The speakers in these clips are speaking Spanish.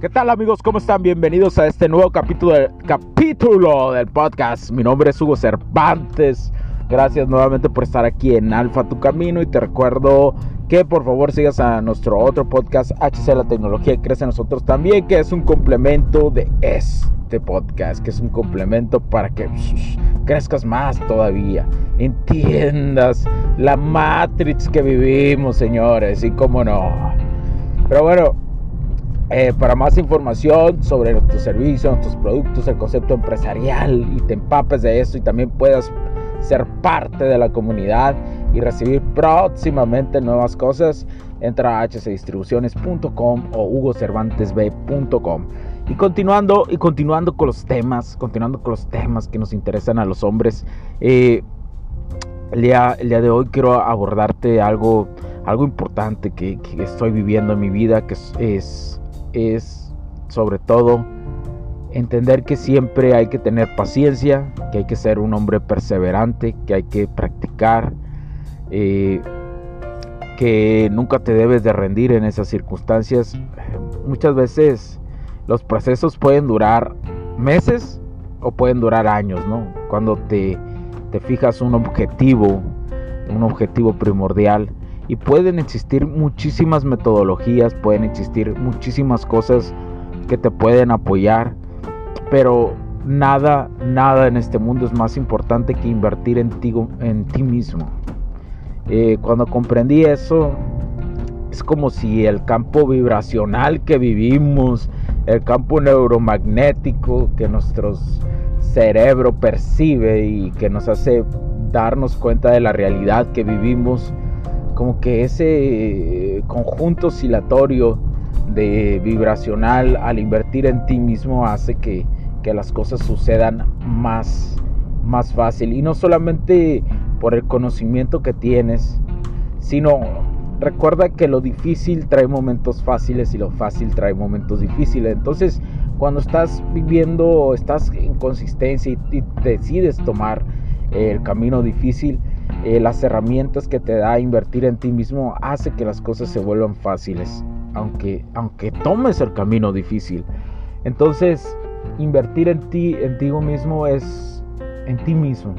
¿Qué tal amigos? ¿Cómo están? Bienvenidos a este nuevo capítulo, del podcast. Mi nombre es Hugo Cervantes. Gracias nuevamente por estar aquí en Alfa Tu Camino y te recuerdo que por favor sigas a nuestro otro podcast HC La Tecnología y Crece Nosotros también, que es un complemento de este podcast, que es un complemento para que crezcas más todavía, entiendas la matrix que vivimos, señores, y cómo no. Pero bueno, eh, para más información sobre nuestros servicios, nuestros productos, el concepto empresarial y te empapes de eso y también puedas ser parte de la comunidad y recibir próximamente nuevas cosas, entra a hcdistribuciones.com o hugocervantesb.com. Y continuando, y continuando con los temas, continuando con los temas que nos interesan a los hombres, eh, el, día, el, día, de hoy quiero abordarte algo, algo importante que, estoy viviendo en mi vida, que es es sobre todo entender que siempre hay que tener paciencia, que hay que ser un hombre perseverante, que hay que practicar, eh, que nunca te debes de rendir en esas circunstancias. Muchas veces los procesos pueden durar meses o pueden durar años, ¿no? Cuando te, te fijas un objetivo, un objetivo primordial, y pueden existir muchísimas metodologías, pueden existir muchísimas cosas que te pueden apoyar, pero nada, nada en este mundo es más importante que invertir en ti, en ti mismo. Eh, cuando comprendí eso, es como si el campo vibracional que vivimos, el campo neuromagnético que nuestro cerebro percibe y que nos hace darnos cuenta de la realidad que vivimos, como que ese conjunto oscilatorio de vibracional al invertir en ti mismo hace que, las cosas sucedan más, más fácil. Y no solamente por el conocimiento que tienes, sino recuerda que lo difícil trae momentos fáciles y lo fácil trae momentos difíciles. Entonces, cuando estás viviendo, estás en consistencia y decides tomar el camino difícil, eh, las herramientas que te da invertir en ti mismo hace que las cosas se vuelvan fáciles, aunque, aunque tomes el camino difícil. Entonces, invertir en ti, en ti mismo es en ti mismo,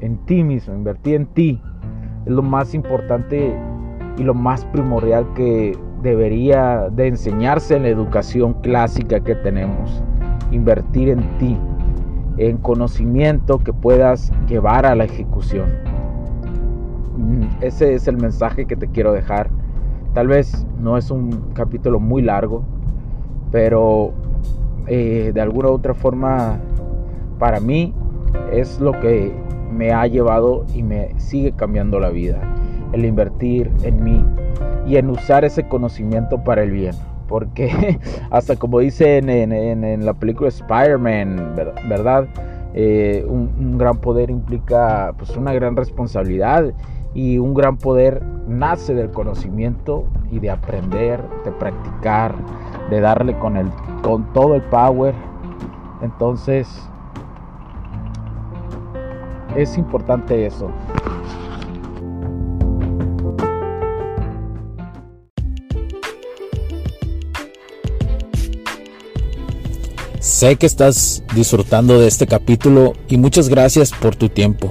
en ti mismo, invertir en ti es lo más importante y lo más primordial que debería de enseñarse en la educación clásica que tenemos. Invertir en ti, en conocimiento que puedas llevar a la ejecución. Mm, ese es el mensaje que te quiero dejar. Tal vez no es un capítulo muy largo, pero eh, de alguna u otra forma para mí es lo que me ha llevado y me sigue cambiando la vida. El invertir en mí y en usar ese conocimiento para el bien. Porque hasta como dice en, la película Spider-Man, ¿verdad? Eh, un, un, gran poder implica pues una gran responsabilidad y un gran poder nace del conocimiento y de aprender, de practicar, de darle con, el, con todo el power. Entonces, es importante eso. Sé que estás disfrutando de este capítulo y muchas gracias por tu tiempo.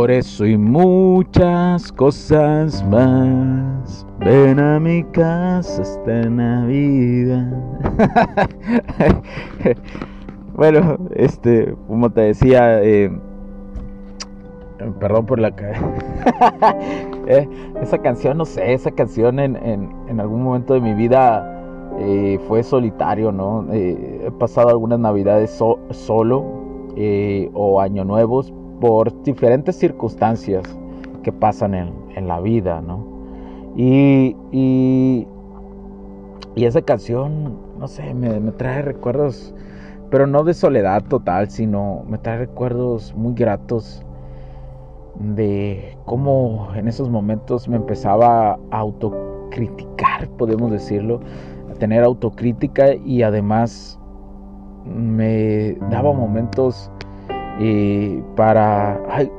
Por eso y muchas cosas más. Ven a mi casa esta Navidad. bueno, este, como te decía, eh, perdón por la eh, esa canción, no sé, esa canción en, en, algún momento de mi vida eh, fue solitario, ¿no? he pasado algunas navidades solo o año nuevos por diferentes circunstancias que pasan en, la vida, ¿no? Y, y, esa canción, no sé, me, me, trae recuerdos, pero no de soledad total, sino me trae recuerdos muy gratos de cómo en esos momentos me empezaba a autocriticar, podemos decirlo, a tener autocrítica y además me daba momentos y para... Ay,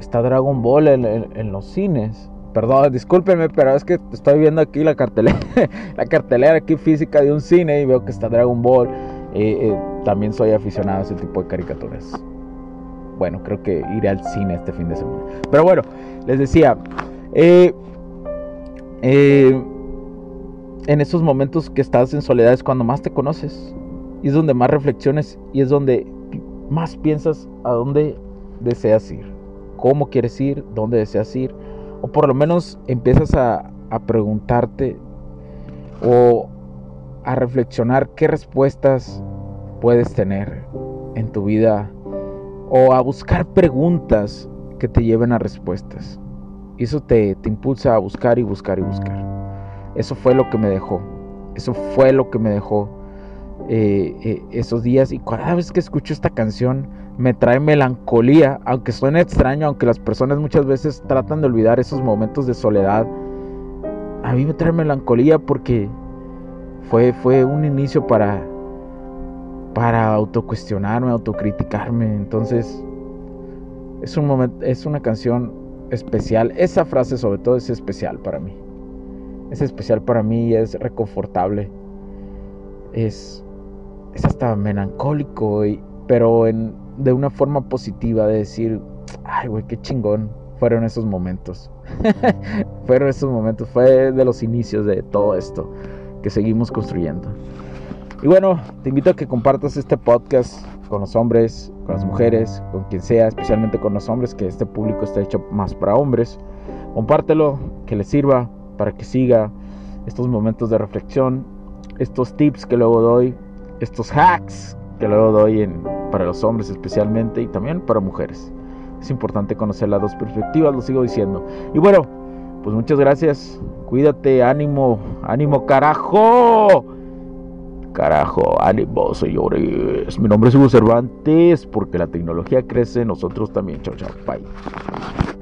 está Dragon Ball en, los cines. Perdón, discúlpenme, pero es que estoy viendo aquí la cartelera, la cartelera aquí física de un cine y veo que está Dragon Ball. Eh, también soy aficionado a ese tipo de caricaturas. Bueno, creo que iré al cine este fin de semana. Pero bueno, les decía, eh, eh, en esos momentos que estás en soledad es cuando más te conoces. Y es donde más reflexiones y es donde más piensas a dónde deseas ir, cómo quieres ir, dónde deseas ir, o por lo menos empiezas a, preguntarte o a reflexionar qué respuestas puedes tener en tu vida o a buscar preguntas que te lleven a respuestas. Y eso te, te, impulsa a buscar y buscar y buscar. Eso fue lo que me dejó. Eso fue lo que me dejó eh, eh, esos días y cada vez que escucho esta canción me trae melancolía, aunque suene extraño, aunque las personas muchas veces tratan de olvidar esos momentos de soledad, a mí me trae melancolía porque fue, fue un inicio para, para autocuestionarme, autocriticarme, entonces es un momento, es una canción especial, esa frase sobre todo es especial para mí, es especial para mí y es reconfortable, es es hasta melancólico, pero en, de una forma positiva, de decir, ay, güey, qué chingón fueron esos momentos. fueron esos momentos, fue de los inicios de todo esto que seguimos construyendo. Y bueno, te invito a que compartas este podcast con los hombres, con las mujeres, con quien sea, especialmente con los hombres, que este público está hecho más para hombres. Compártelo, que le sirva para que siga estos momentos de reflexión, estos tips que luego doy estos hacks que luego doy para los hombres especialmente y también para mujeres. Es importante conocer las dos perspectivas, lo sigo diciendo. Y bueno, pues muchas gracias. Cuídate, ánimo, ánimo, carajo. Carajo, ánimo, señores. Mi nombre es Hugo Cervantes, porque la tecnología crece, nosotros también. Chao, chao, bye.